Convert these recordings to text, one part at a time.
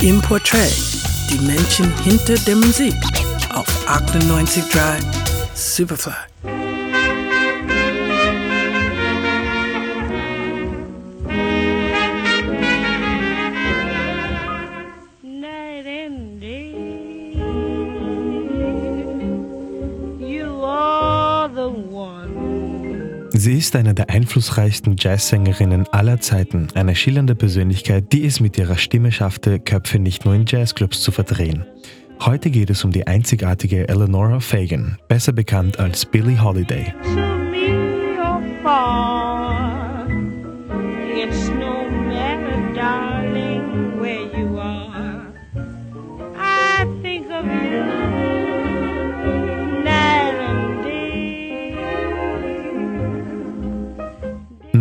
Im Portrait, die Menschen hinter der Musik auf 98.3 Superfly. night and day. You are the one. Sie ist eine der einflussreichsten Jazzsängerinnen aller Zeiten, eine schillernde Persönlichkeit, die es mit ihrer Stimme schaffte, Köpfe nicht nur in Jazzclubs zu verdrehen. Heute geht es um die einzigartige Eleanora Fagan, besser bekannt als Billie Holiday. It's no matter, darling, where you are.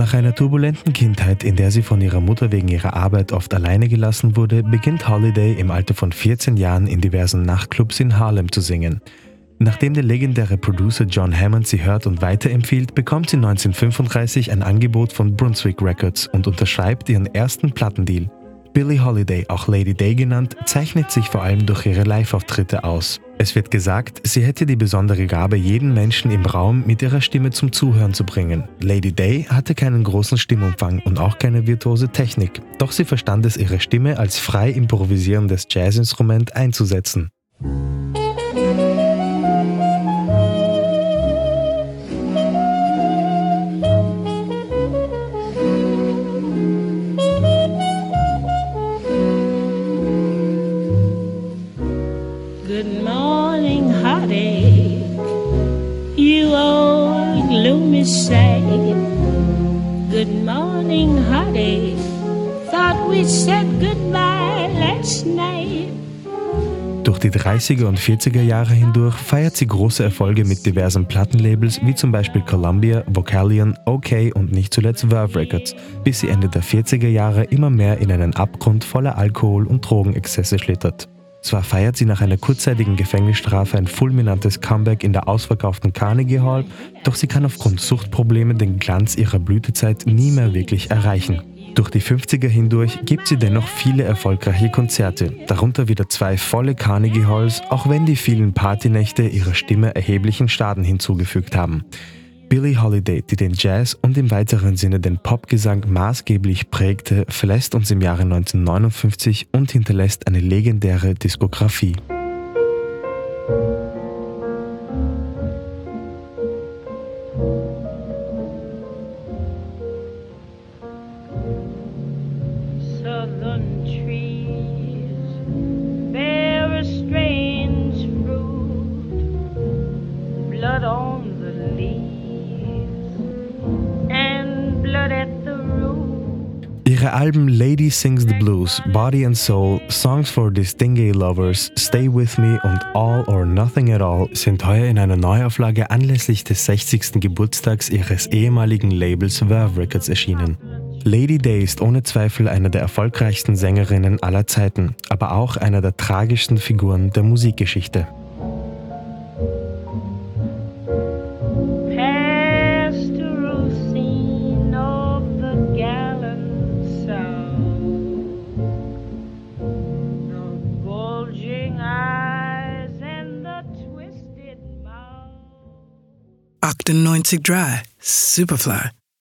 Nach einer turbulenten Kindheit, in der sie von ihrer Mutter wegen ihrer Arbeit oft alleine gelassen wurde, beginnt Holiday im Alter von 14 Jahren in diversen Nachtclubs in Harlem zu singen. Nachdem der legendäre Producer John Hammond sie hört und weiterempfiehlt, bekommt sie 1935 ein Angebot von Brunswick Records und unterschreibt ihren ersten Plattendeal. Billie Holiday, auch Lady Day genannt, zeichnet sich vor allem durch ihre Live-Auftritte aus. Es wird gesagt, sie hätte die besondere Gabe, jeden Menschen im Raum mit ihrer Stimme zum Zuhören zu bringen. Lady Day hatte keinen großen Stimmumfang und auch keine virtuose Technik, doch sie verstand es, ihre Stimme als frei improvisierendes Jazzinstrument einzusetzen. Sight. Good morning, heartache. Thought we said goodbye last night. Durch die 30er und 40er Jahre hindurch feiert sie große Erfolge mit diversen Plattenlabels wie zum Beispiel Columbia, Vocalion, OK und nicht zuletzt Verve Records, bis sie Ende der 40er Jahre immer mehr in einen Abgrund voller Alkohol- und Drogenexzesse schlittert. Zwar feiert sie nach einer kurzzeitigen Gefängnisstrafe ein fulminantes Comeback in der ausverkauften Carnegie Hall, doch sie kann aufgrund Suchtprobleme den Glanz ihrer Blütezeit nie mehr wirklich erreichen. Durch die 50er hindurch gibt sie dennoch viele erfolgreiche Konzerte, darunter wieder zwei volle Carnegie Halls, auch wenn die vielen Partynächte ihrer Stimme erheblichen Schaden hinzugefügt haben. Billie Holiday, die den Jazz und im weiteren Sinne den Popgesang maßgeblich prägte, verlässt uns im Jahre 1959 und hinterlässt eine legendäre Diskografie. Blood Ihre Alben Lady Sings the Blues, Body and Soul, Songs for Distinguished Lovers, Stay With Me und All or Nothing at All sind heuer in einer Neuauflage anlässlich des 60. Geburtstags ihres ehemaligen Labels Verve Records erschienen. Lady Day ist ohne Zweifel eine der erfolgreichsten Sängerinnen aller Zeiten, aber auch eine der tragischsten Figuren der Musikgeschichte. Octan 90 Dry, Superfly.